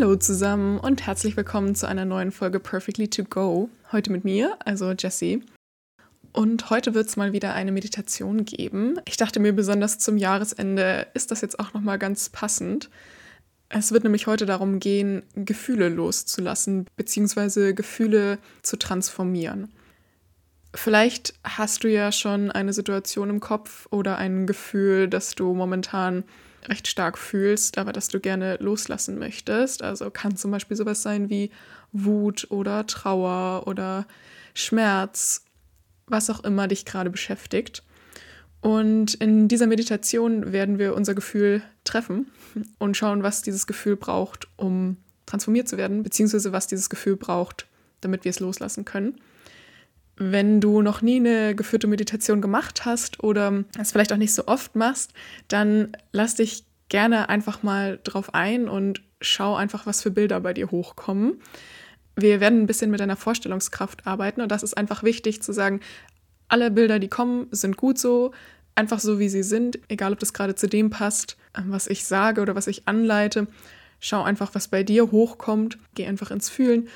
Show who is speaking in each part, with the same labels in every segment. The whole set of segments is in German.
Speaker 1: Hallo zusammen und herzlich willkommen zu einer neuen Folge Perfectly to Go. Heute mit mir, also Jessie. Und heute wird es mal wieder eine Meditation geben. Ich dachte mir besonders zum Jahresende ist das jetzt auch noch mal ganz passend. Es wird nämlich heute darum gehen, Gefühle loszulassen bzw. Gefühle zu transformieren. Vielleicht hast du ja schon eine Situation im Kopf oder ein Gefühl, das du momentan recht stark fühlst, aber das du gerne loslassen möchtest. Also kann zum Beispiel sowas sein wie Wut oder Trauer oder Schmerz, was auch immer dich gerade beschäftigt. Und in dieser Meditation werden wir unser Gefühl treffen und schauen, was dieses Gefühl braucht, um transformiert zu werden, beziehungsweise was dieses Gefühl braucht, damit wir es loslassen können. Wenn du noch nie eine geführte Meditation gemacht hast oder es vielleicht auch nicht so oft machst, dann lass dich gerne einfach mal drauf ein und schau einfach, was für Bilder bei dir hochkommen. Wir werden ein bisschen mit deiner Vorstellungskraft arbeiten und das ist einfach wichtig zu sagen, alle Bilder, die kommen, sind gut so, einfach so, wie sie sind, egal ob das gerade zu dem passt, was ich sage oder was ich anleite. Schau einfach, was bei dir hochkommt, geh einfach ins Fühlen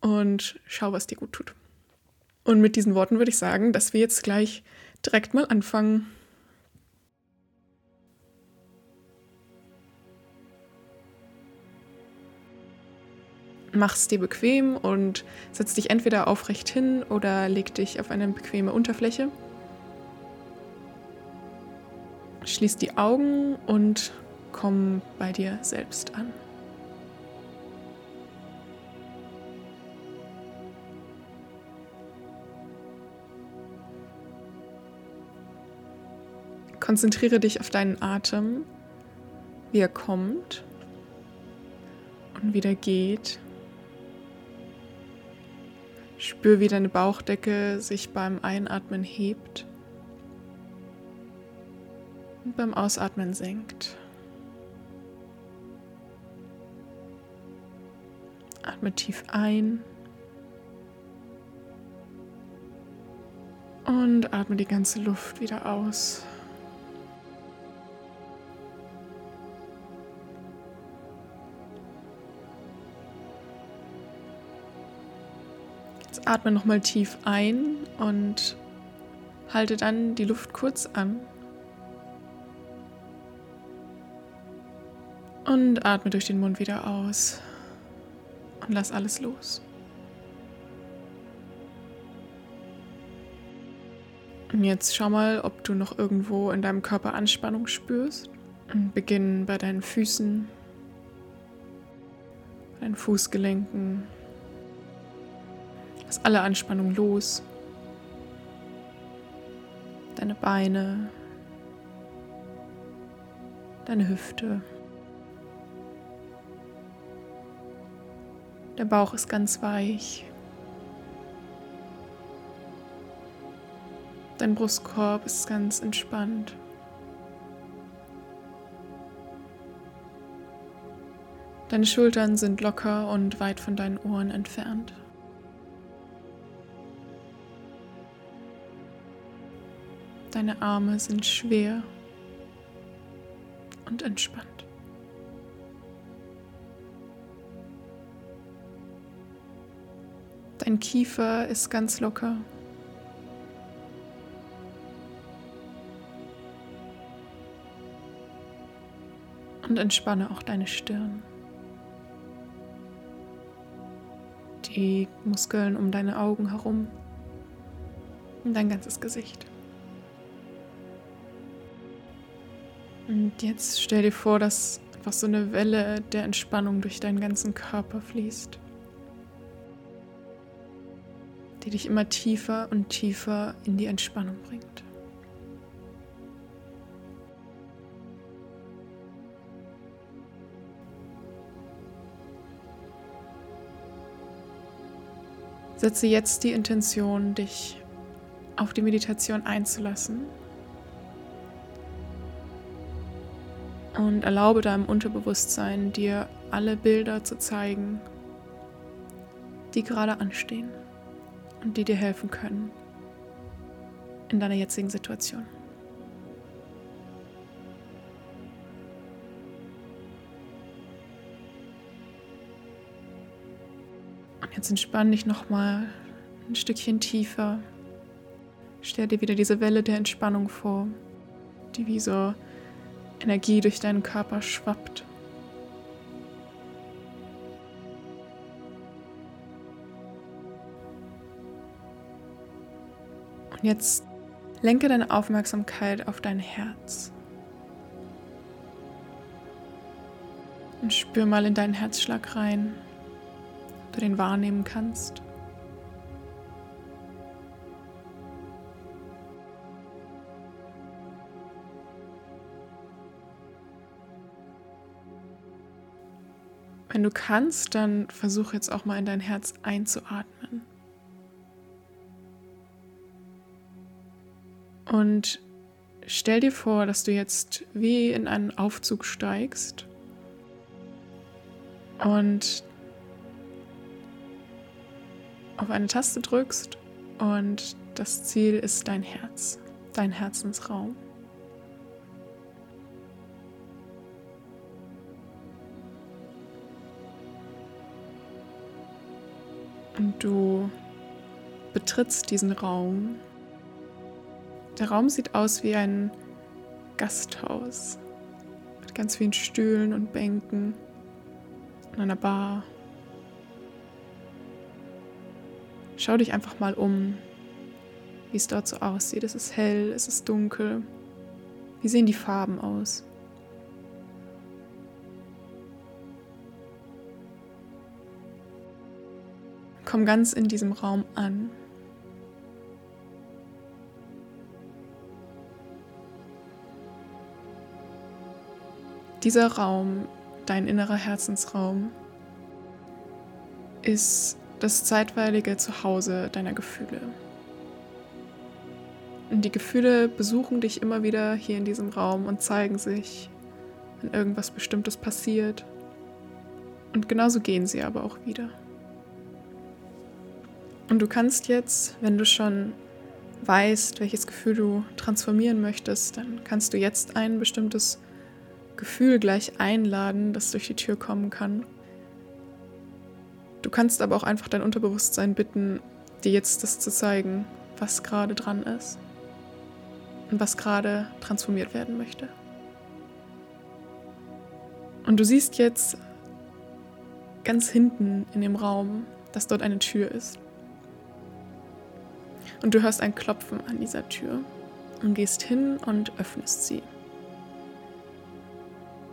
Speaker 1: und schau, was dir gut tut. Und mit diesen Worten würde ich sagen, dass wir jetzt gleich direkt mal anfangen. Mach's dir bequem und setz dich entweder aufrecht hin oder leg dich auf eine bequeme Unterfläche. Schließ die Augen und komm bei dir selbst an. Konzentriere dich auf deinen Atem, wie er kommt und wieder geht. Spür, wie deine Bauchdecke sich beim Einatmen hebt und beim Ausatmen senkt. Atme tief ein und atme die ganze Luft wieder aus. Jetzt atme nochmal tief ein und halte dann die Luft kurz an. Und atme durch den Mund wieder aus und lass alles los. Und jetzt schau mal, ob du noch irgendwo in deinem Körper Anspannung spürst. Und beginn bei deinen Füßen, deinen Fußgelenken, Lass alle Anspannung los. Deine Beine, deine Hüfte. Der Bauch ist ganz weich. Dein Brustkorb ist ganz entspannt. Deine Schultern sind locker und weit von deinen Ohren entfernt. Deine Arme sind schwer und entspannt. Dein Kiefer ist ganz locker. Und entspanne auch deine Stirn. Die Muskeln um deine Augen herum und dein ganzes Gesicht. Und jetzt stell dir vor, dass einfach so eine Welle der Entspannung durch deinen ganzen Körper fließt, die dich immer tiefer und tiefer in die Entspannung bringt. Setze jetzt die Intention, dich auf die Meditation einzulassen Und erlaube deinem Unterbewusstsein, dir alle Bilder zu zeigen, die gerade anstehen und die dir helfen können in deiner jetzigen Situation. Jetzt entspann dich nochmal ein Stückchen tiefer. Stell dir wieder diese Welle der Entspannung vor, die wie so Energie durch deinen Körper schwappt. Und jetzt lenke deine Aufmerksamkeit auf dein Herz. Und spür mal in deinen Herzschlag rein, ob du den wahrnehmen kannst. Wenn du kannst, dann versuch jetzt auch mal in dein Herz einzuatmen. Und stell dir vor, dass du jetzt wie in einen Aufzug steigst und auf eine Taste drückst und das Ziel ist dein Herz, dein Herzensraum. Du betrittst diesen Raum. Der Raum sieht aus wie ein Gasthaus mit ganz vielen Stühlen und Bänken und einer Bar. Schau dich einfach mal um, wie es dort so aussieht. Es ist hell, es ist dunkel. Wie sehen die Farben aus? Komm ganz in diesem Raum an. Dieser Raum, dein innerer Herzensraum, ist das zeitweilige Zuhause deiner Gefühle. Und die Gefühle besuchen dich immer wieder hier in diesem Raum und zeigen sich, wenn irgendwas Bestimmtes passiert. Und genauso gehen sie aber auch wieder. Und du kannst jetzt, wenn du schon weißt, welches Gefühl du transformieren möchtest, dann kannst du jetzt ein bestimmtes Gefühl gleich einladen, das durch die Tür kommen kann. Du kannst aber auch einfach dein Unterbewusstsein bitten, dir jetzt das zu zeigen, was gerade dran ist und was gerade transformiert werden möchte. Und du siehst jetzt ganz hinten in dem Raum, dass dort eine Tür ist. Und du hörst ein Klopfen an dieser Tür und gehst hin und öffnest sie.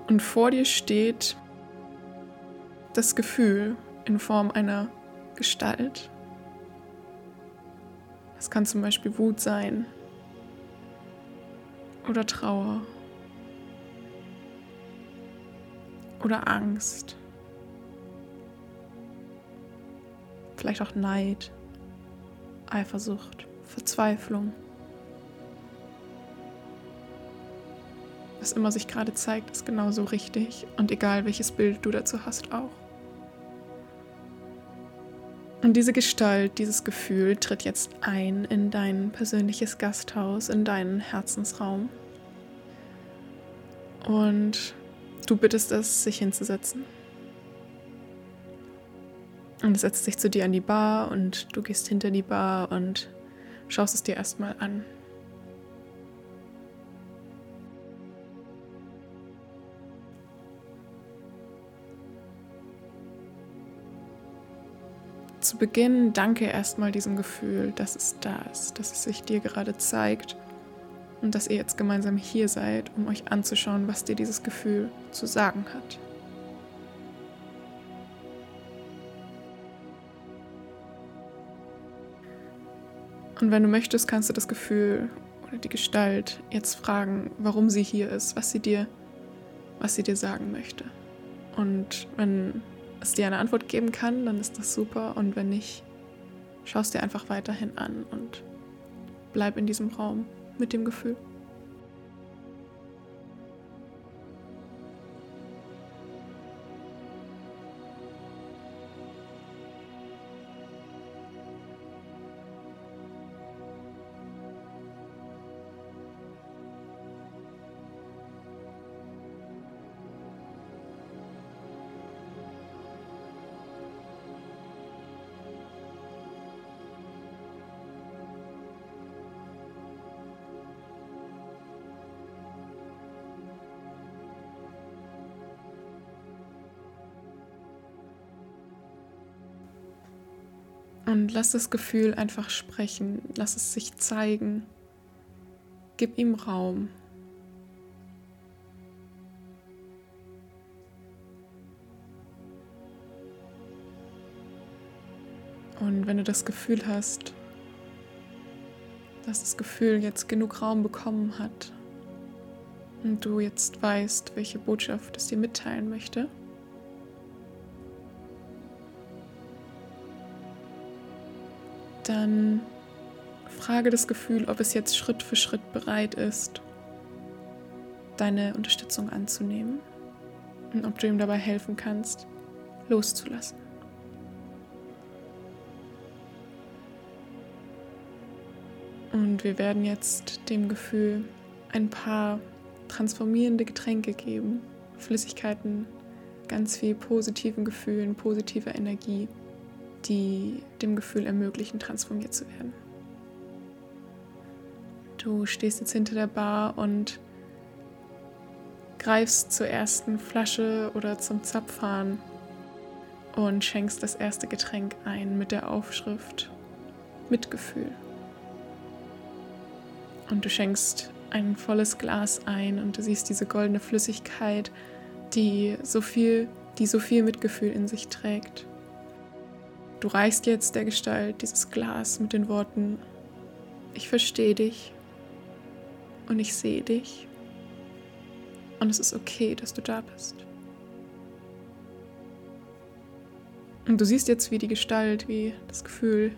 Speaker 1: Und vor dir steht das Gefühl in Form einer Gestalt. Es kann zum Beispiel Wut sein oder Trauer oder Angst. Vielleicht auch Neid. Eifersucht, Verzweiflung. Was immer sich gerade zeigt, ist genauso richtig und egal welches Bild du dazu hast auch. Und diese Gestalt, dieses Gefühl tritt jetzt ein in dein persönliches Gasthaus, in deinen Herzensraum. Und du bittest es, sich hinzusetzen. Und es setzt sich zu dir an die Bar und du gehst hinter die Bar und schaust es dir erstmal an. Zu Beginn danke erstmal diesem Gefühl, dass es da ist, dass es sich dir gerade zeigt und dass ihr jetzt gemeinsam hier seid, um euch anzuschauen, was dir dieses Gefühl zu sagen hat. Und wenn du möchtest, kannst du das Gefühl oder die Gestalt jetzt fragen, warum sie hier ist, was sie dir, was sie dir sagen möchte. Und wenn es dir eine Antwort geben kann, dann ist das super. Und wenn nicht, schaust dir einfach weiterhin an und bleib in diesem Raum mit dem Gefühl. Und lass das Gefühl einfach sprechen, lass es sich zeigen. Gib ihm Raum. Und wenn du das Gefühl hast, dass das Gefühl jetzt genug Raum bekommen hat und du jetzt weißt, welche Botschaft es dir mitteilen möchte, dann frage das Gefühl, ob es jetzt Schritt für Schritt bereit ist, deine Unterstützung anzunehmen und ob du ihm dabei helfen kannst, loszulassen. Und wir werden jetzt dem Gefühl ein paar transformierende Getränke geben, Flüssigkeiten, ganz viel positiven Gefühlen, positiver Energie, die dem Gefühl ermöglichen, transformiert zu werden. Du stehst jetzt hinter der Bar und greifst zur ersten Flasche oder zum Zapfhahn und schenkst das erste Getränk ein mit der Aufschrift Mitgefühl. Und du schenkst ein volles Glas ein und du siehst diese goldene Flüssigkeit, die so viel, die so viel Mitgefühl in sich trägt. Du reichst jetzt der Gestalt dieses Glas mit den Worten, ich verstehe dich und ich sehe dich und es ist okay, dass du da bist. Und du siehst jetzt, wie die Gestalt, wie das Gefühl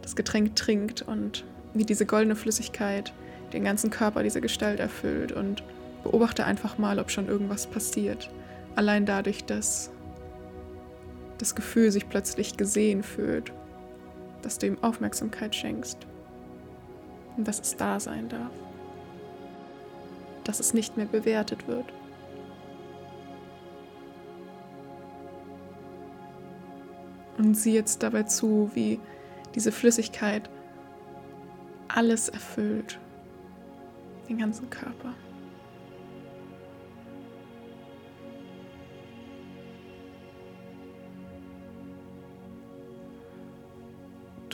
Speaker 1: das Getränk trinkt und wie diese goldene Flüssigkeit den ganzen Körper dieser Gestalt erfüllt und beobachte einfach mal, ob schon irgendwas passiert. Allein dadurch, dass das Gefühl sich plötzlich gesehen fühlt, dass du ihm Aufmerksamkeit schenkst und dass es da sein darf, dass es nicht mehr bewertet wird. Und sieh jetzt dabei zu, wie diese Flüssigkeit alles erfüllt. Den ganzen Körper.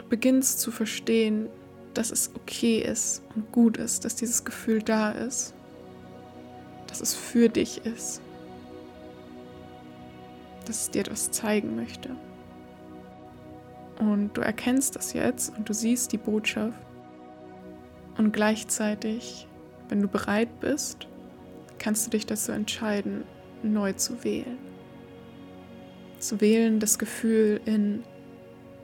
Speaker 1: Beginnst zu verstehen, dass es okay ist und gut ist, dass dieses Gefühl da ist. Dass es für dich ist. Dass es dir etwas zeigen möchte. Und du erkennst das jetzt und du siehst die Botschaft und gleichzeitig, wenn du bereit bist, kannst du dich dazu entscheiden, neu zu wählen. Zu wählen, das Gefühl in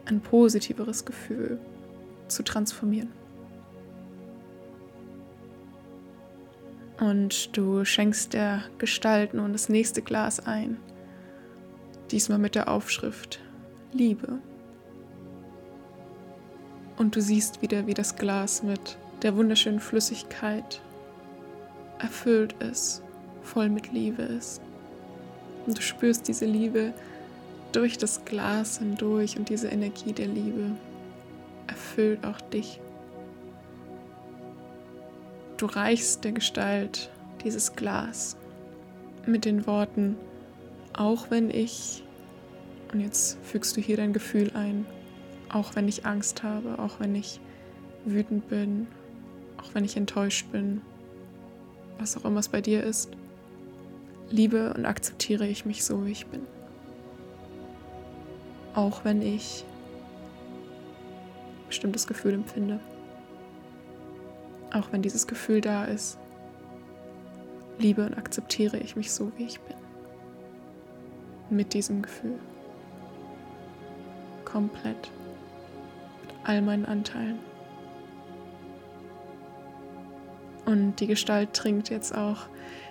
Speaker 1: ein positiveres Gefühl zu transformieren. Und du schenkst der Gestalt nun das nächste Glas ein, diesmal mit der Aufschrift Liebe. Und du siehst wieder, wie das Glas mit der wunderschönen Flüssigkeit erfüllt ist, voll mit Liebe ist. Und du spürst diese Liebe durch das Glas hindurch und diese Energie der Liebe erfüllt auch dich. Du reichst der Gestalt dieses Glas mit den Worten, auch wenn ich, und jetzt fügst du hier dein Gefühl ein, auch wenn ich Angst habe, auch wenn ich wütend bin, auch wenn ich enttäuscht bin, was auch immer es bei dir ist, liebe und akzeptiere ich mich so, wie ich bin. Auch wenn ich ein bestimmtes Gefühl empfinde. Auch wenn dieses Gefühl da ist, liebe und akzeptiere ich mich so, wie ich bin. Mit diesem Gefühl. Komplett. Mit all meinen Anteilen. Und die Gestalt trinkt jetzt auch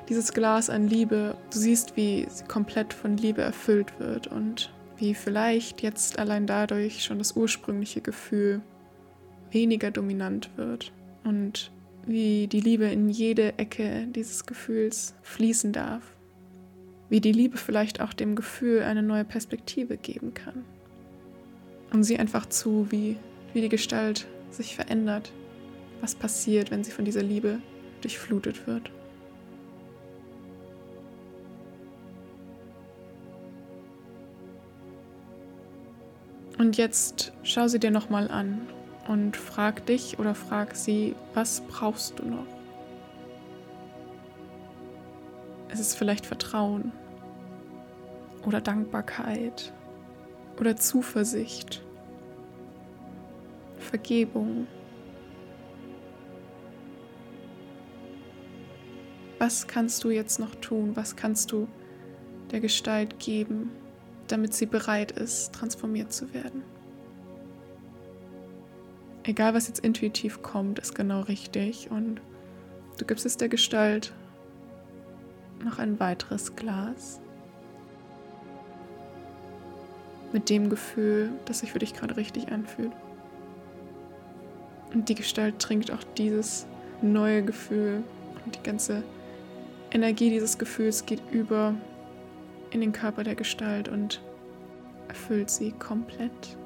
Speaker 1: dieses Glas an Liebe. Du siehst, wie sie komplett von Liebe erfüllt wird und wie vielleicht jetzt allein dadurch schon das ursprüngliche Gefühl weniger dominant wird und wie die Liebe in jede Ecke dieses Gefühls fließen darf. Wie die Liebe vielleicht auch dem Gefühl eine neue Perspektive geben kann. Und sieh einfach zu, wie, wie die Gestalt sich verändert, was passiert, wenn sie von dieser Liebe durchflutet wird. Und jetzt schau sie dir nochmal an und frag dich oder frag sie, was brauchst du noch? Es ist vielleicht Vertrauen oder Dankbarkeit oder Zuversicht, Vergebung. Was kannst du jetzt noch tun? Was kannst du der Gestalt geben, damit sie bereit ist, transformiert zu werden? Egal, was jetzt intuitiv kommt, ist genau richtig und du gibst es der Gestalt noch ein weiteres Glas mit dem Gefühl, das sich für dich gerade richtig anfühlt. Und die Gestalt trinkt auch dieses neue Gefühl und die ganze Energie dieses Gefühls geht über in den Körper der Gestalt und erfüllt sie komplett.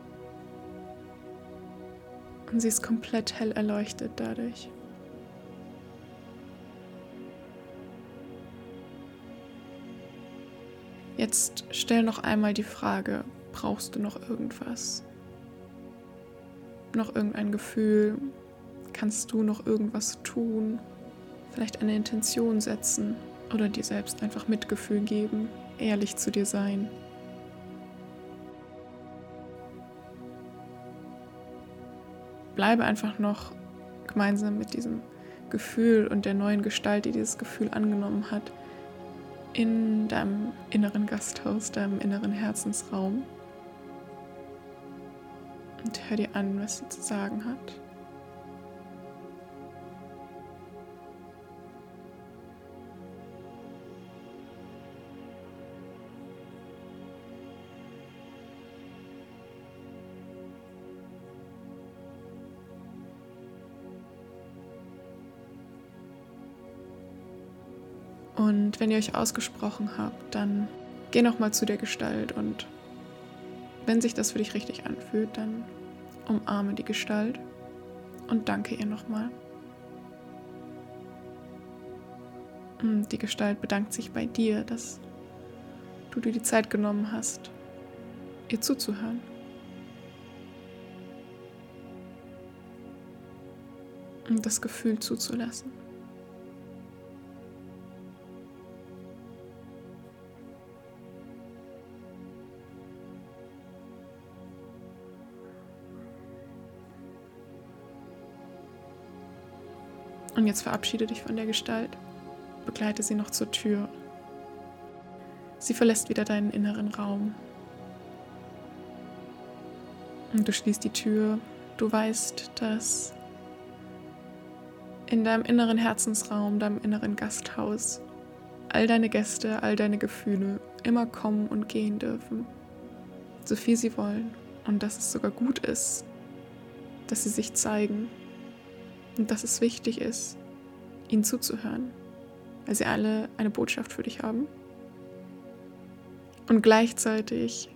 Speaker 1: Und sie ist komplett hell erleuchtet dadurch. Jetzt stell noch einmal die Frage, brauchst du noch irgendwas? Noch irgendein Gefühl? Kannst du noch irgendwas tun? Vielleicht eine Intention setzen oder dir selbst einfach Mitgefühl geben, ehrlich zu dir sein. Bleibe einfach noch gemeinsam mit diesem Gefühl und der neuen Gestalt, die dieses Gefühl angenommen hat, in deinem inneren Gasthaus, deinem inneren Herzensraum. Und hör dir an, was sie zu sagen hat. Und wenn ihr euch ausgesprochen habt, dann geh nochmal zu der Gestalt und wenn sich das für dich richtig anfühlt, dann umarme die Gestalt und danke ihr nochmal. Und die Gestalt bedankt sich bei dir, dass du dir die Zeit genommen hast, ihr zuzuhören. Und das Gefühl zuzulassen. Und jetzt verabschiede dich von der Gestalt. Begleite sie noch zur Tür. Sie verlässt wieder deinen inneren Raum. Und du schließt die Tür. Du weißt, dass in deinem inneren Herzensraum, deinem inneren Gasthaus, all deine Gäste, all deine Gefühle immer kommen und gehen dürfen. So viel sie wollen. Und dass es sogar gut ist, dass sie sich zeigen und dass es wichtig ist, ihnen zuzuhören, weil sie alle eine Botschaft für dich haben. Und gleichzeitig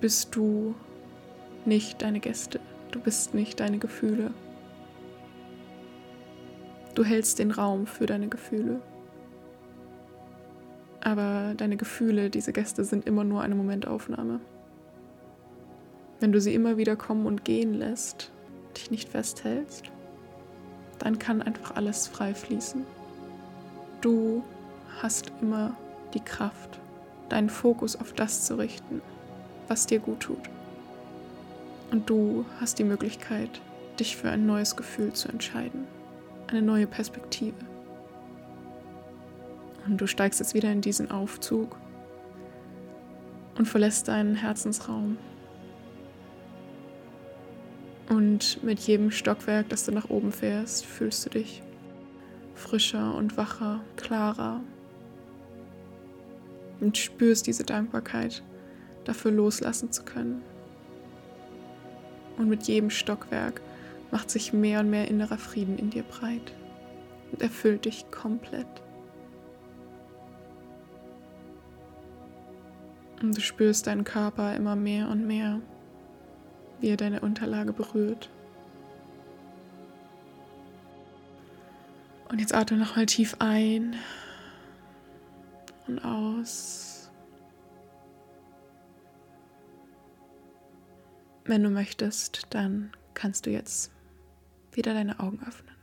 Speaker 1: bist du nicht deine Gäste, du bist nicht deine Gefühle. Du hältst den Raum für deine Gefühle. Aber deine Gefühle, diese Gäste sind immer nur eine Momentaufnahme. Wenn du sie immer wieder kommen und gehen lässt, dich nicht festhältst, dann kann einfach alles frei fließen. Du hast immer die Kraft, deinen Fokus auf das zu richten, was dir gut tut. Und du hast die Möglichkeit, dich für ein neues Gefühl zu entscheiden, eine neue Perspektive. Und du steigst jetzt wieder in diesen Aufzug und verlässt deinen Herzensraum und mit jedem Stockwerk, das du nach oben fährst, fühlst du dich frischer und wacher, klarer. Und spürst diese Dankbarkeit, dafür loslassen zu können. Und mit jedem Stockwerk macht sich mehr und mehr innerer Frieden in dir breit und erfüllt dich komplett. Und du spürst deinen Körper immer mehr und mehr wie er deine Unterlage berührt. Und jetzt atme nochmal tief ein und aus. Wenn du möchtest, dann kannst du jetzt wieder deine Augen öffnen.